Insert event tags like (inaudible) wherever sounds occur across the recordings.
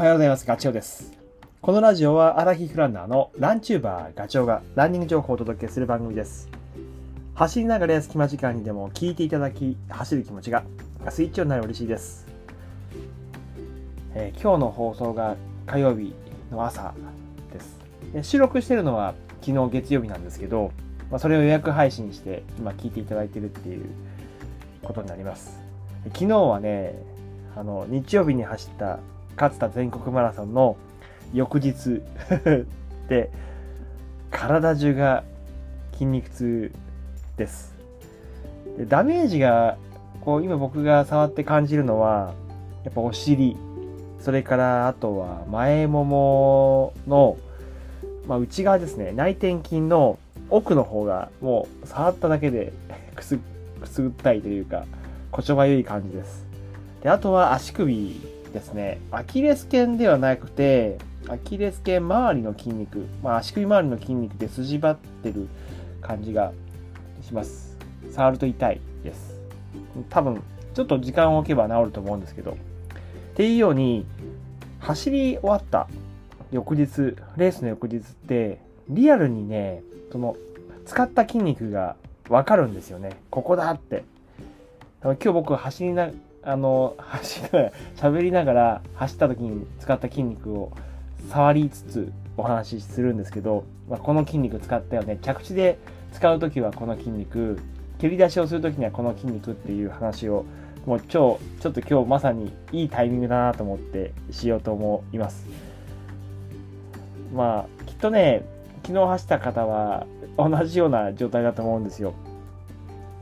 おはようございます。ガチョウです。このラジオはアラヒフランナーのランチューバーガチョウがランニング情報をお届けする番組です。走りながら隙間時間にでも聞いていただき、走る気持ちがスイッチオンになる嬉しいです。えー今日の放送が火曜日の朝です。で収録してるのは昨日月曜日なんですけど、まあ、それを予約配信して今聞いていただいてるっていうことになります。昨日はね、あの日曜日に走った勝田全国マラソンの翌日 (laughs) で体中が筋肉痛です。でダメージがこう今僕が触って感じるのはやっぱお尻。それからあとは前ももの、まあ、内側ですね。内転筋の奥の方がもう触っただけで (laughs) くすくすぐったいというかこちょばゆい感じです。であとは足首。ですねアキレス腱ではなくてアキレス腱周りの筋肉、まあ、足首周りの筋肉で筋張ってる感じがします。触ると痛いです。多分ちょっと時間を置けば治ると思うんですけど。っていうように走り終わった翌日レースの翌日ってリアルにねその使った筋肉が分かるんですよね。ここだって。今日僕走りなあの走りながら喋りながら走った時に使った筋肉を触りつつお話しするんですけど、まあ、この筋肉使ったよね着地で使う時はこの筋肉蹴り出しをする時にはこの筋肉っていう話をもう超ちょっと今日まさにいいタイミングだなと思ってしようと思います。まあきっとね昨日走った方は同じような状態だと思うんですよ。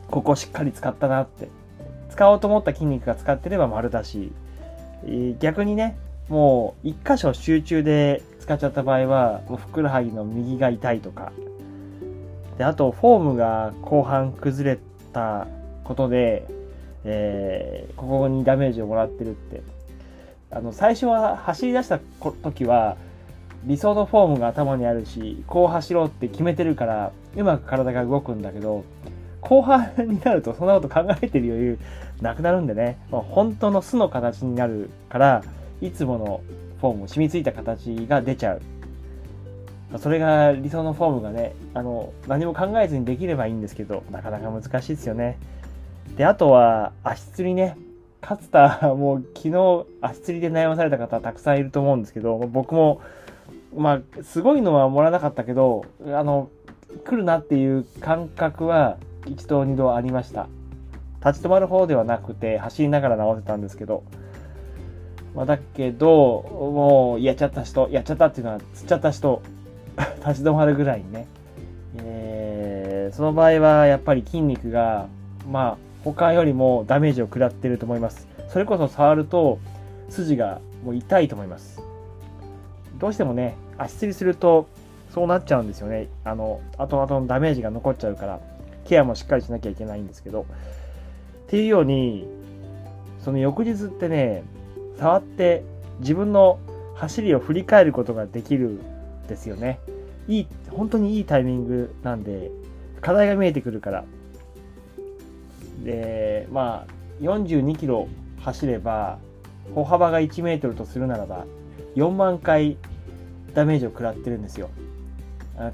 ここしっかり使ったなって。使おうと思った筋肉が使ってれば丸だし逆にねもう一箇所集中で使っちゃった場合はもうふくらはぎの右が痛いとか。であとフォームが後半崩れたことで、えーここにダメージをもらってるって。あの最初は走り出した時は理想のフォームが頭にあるしこう走ろうって決めてるからうまく体が動くんだけど後半になるとそんなこと考えてる余裕なくなるんでね、まあ本当の巣の形になるからいつものフォーム染みついた形が出ちゃう。それが理想のフォームがねあの何も考えずにできればいいんですけどなかなか難しいですよね。であとは足つりね。勝田もう昨日足つりで悩まされた方たくさんいると思うんですけど僕もまあすごいのはもらなかったけどあの来るなっていう感覚は一度二度ありました。立ち止まる方ではなくて走りながら直せたんですけど。ま、だけどもうやっちゃった人やっちゃったっていうのは釣っちゃった人 (laughs) 立ち止まるぐらいにね、えーその場合はやっぱり筋肉がまあ他よりもダメージを食らってると思います。それこそ触ると筋がもう痛いと思います。どうしてもね足つりするとそうなっちゃうんですよね。あの後々のダメージが残っちゃうから。ケアもしっかりしなきゃいけないんですけどっていうようにその翌日ってね触って自分の走りを振り返ることができるんですよね。いい、本当にいいタイミングなんで、課題が見えてくるから。で、まあ、42キロ走れば、歩幅が1メートルとするならば、4万回ダメージを食らってるんですよ。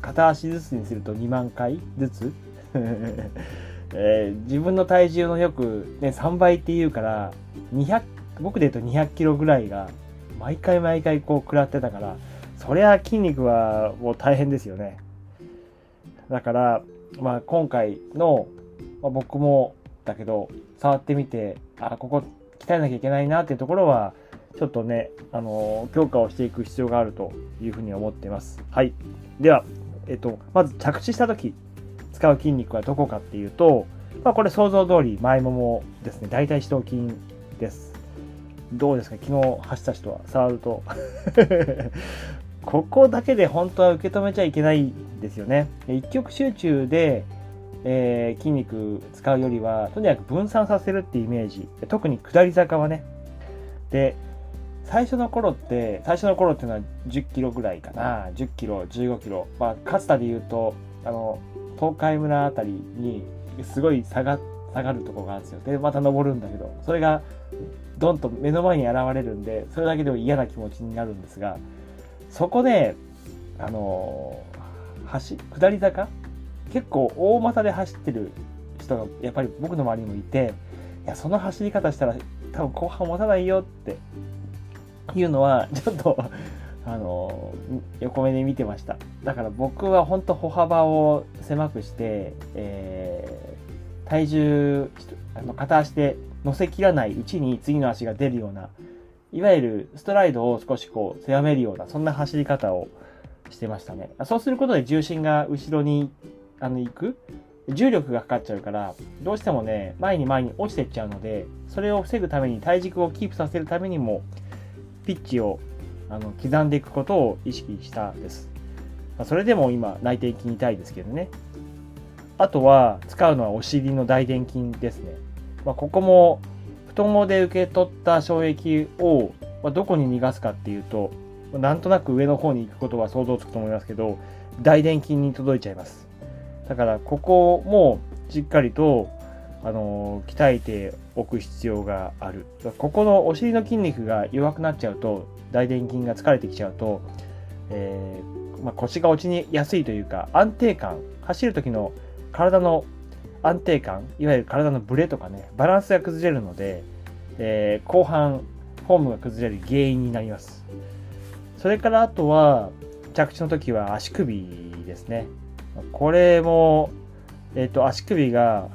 片足ずつにすると2万回ずつ、(laughs) えー自分の体重のよく、ね、3倍っていうから、200僕で言うと200キロぐらいが毎回毎回こう食らってたからそりゃ筋肉はもう大変ですよね。だから、まあ、今回の、まあ僕もだけど触ってみてあここ鍛えなきゃいけないなっていうところはちょっとね、あの強化をしていく必要があるというふうに思っています。はい。では、えっと、まず着地した時。使う筋肉はどこかっていうと、まあ、これ想像通り前ももですね。大腿四頭筋です。どうですか？昨日走った人は触ると。(laughs) ここだけで本当は受け止めちゃいけないですよね。一極集中で、えー筋肉使うよりはとにかく分散させるっていうイメージ。特に下り坂はね。で最初の頃って最初の頃っていうのは10キロぐらいかな。10キロ15キロ。まあ勝田で言うとあの東海村あたりにすごい下が下がるとこがあるんですよ。で、また登るんだけど、それがドンと目の前に現れるんで、それだけでも嫌な気持ちになるんですが、そこで、あの、橋、下り坂？結構大股で走ってる人がやっぱり僕の周りにもいて、いや、その走り方したら多分後半持たないよっていうのは、ちょっとあの横目で見てました。だから僕は本当歩幅を狭くして、えー、体重あの片足で乗せきらないうちに次の足が出るようないわゆるストライドを少しこう狭めるようなそんな走り方をしてましたね。そうすることで重心が後ろにあの行く。重力がかかっちゃうからどうしてもね前に前に落ちてっちゃうのでそれを防ぐために体軸をキープさせるためにもピッチをあの刻んでいくことを意識したです。ま、それでも今内転筋痛いですけどね。あとは使うのはお尻の大臀筋ですね。まあ、ここも太ももで受け取った衝撃を、まどこに逃がすかっていうと、なんとなく上の方に行くことは想像つくと思いますけど、大臀筋に届いちゃいます。だからここもしっかりとあの鍛えておく必要がある。ここのお尻の筋肉が弱くなっちゃうと大臀筋が疲れてきちゃうと、えー、まあ、腰が落ちにやすいというか安定感走る時の体の安定感いわゆる体のブレとかねバランスが崩れるので、えー、後半フォームが崩れる原因になりますそれからあとは着地の時は足首ですねこれも、えーと、足首が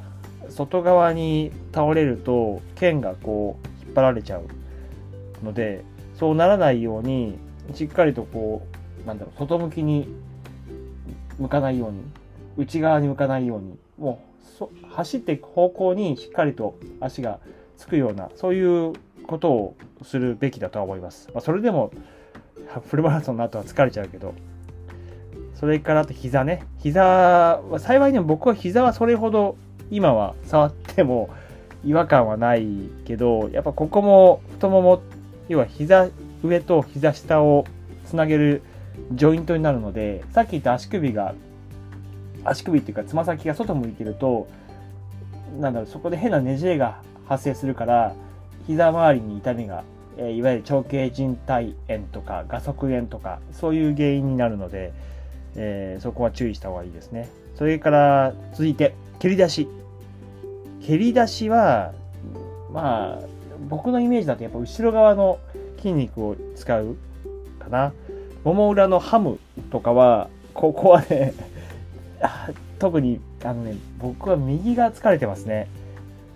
外側に倒れると剣がこう引っ張られちゃうのでそうならないようにしっかりとこうなんだろう外向きに向かないように内側に向かないようにもう走っていく方向にしっかりと足がつくようなそういうことをするべきだとは思います。まあ、それでも (laughs) フルマラソンの後は疲れちゃうけどそれからあと膝ね膝は幸いにも僕は膝はそれほど今は触っても違和感はないけどやっぱここも太もも要は膝上と膝下をつなげるジョイントになるので、さっき言った足首が、足首っていうかつま先が外向いてると、なんだろう、そこで変なねじれが発生するから、膝周りに痛みが、え、いわゆる長径靭帯炎とか、画側炎とか、そういう原因になるので、えー、そこは注意した方がいいですね。それから続いて、蹴り出し。蹴り出しは、まあ、僕のイメージだとやっぱ後ろ側の筋肉を使うかな。もも裏のハムとかは、ここはね (laughs) 特にあのね、僕は右が疲れてますね。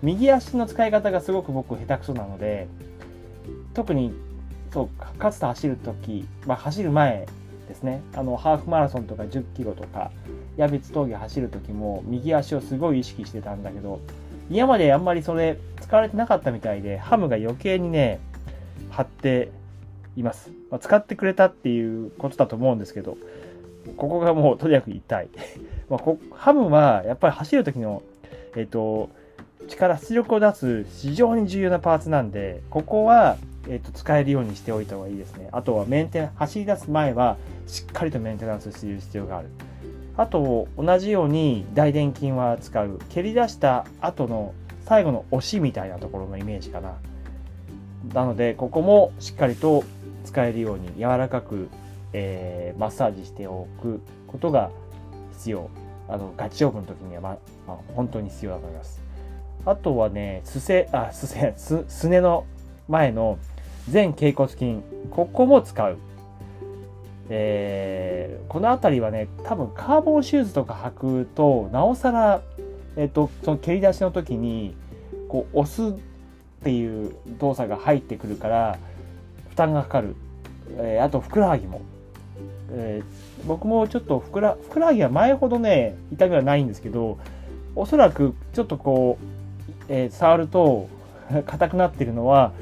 右足の使い方がすごく僕下手くそなので、特にそうかつて走るとき、まあ、走る前ですね、あのハーフマラソンとか10キロとか、矢別峠走るときも右足をすごい意識してたんだけど、今まであんまりそれ使われてなかったみたいで、ハムが余計にね、張っています。まあ、使ってくれたっていうことだと思うんですけど、ここがもうとにかく痛い。(laughs) まあ、ハムはやっぱり走る時の、えっ、ー、と、力、出力を出す非常に重要なパーツなんで、ここは、えーと、使えるようにしておいた方がいいですね。あとはメンテ走り出す前はしっかりとメンテナンスする必要がある。あと同じように大臀筋は使う蹴り出した後の最後の押しみたいなところのイメージかななのでここもしっかりと使えるように柔らかく、えー、マッサージしておくことが必要あのガチ勝負の時には、まま、本当に必要だと思いますあとはねすせあすせすすねの前の前脛骨筋ここも使う。えー、この辺りはね多分カーボンシューズとか履くとなおさら、えーと、その蹴り出しの時にこう押すっていう動作が入ってくるから負担がかかる、えー、あとふくらはぎも、えー、僕もちょっとふくらふくらはぎは前ほどね痛みはないんですけどおそらくちょっとこう、えー、触ると硬くなってるのは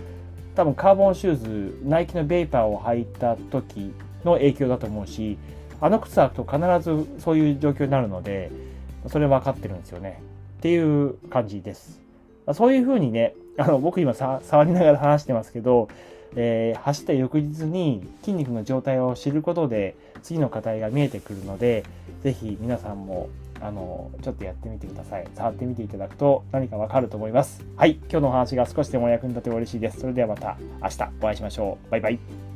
多分カーボンシューズナイキのベイパーを履いた時の影響だと思うし、あの靴履くと必ずそういう状況になるので、それ分かってるんですよね。っていう感じです。そういうふうにね、あの僕今さ触りながら話してますけど、えー、走った翌日に筋肉の状態を知ることで次の課題が見えてくるので、ぜひ皆さんもあの、ちょっとやってみてください。触ってみていただくと何かわかると思います。はい。今日のお話が少しでも役に立てば嬉しいです。それではまた明日お会いしましょう。バイバイ。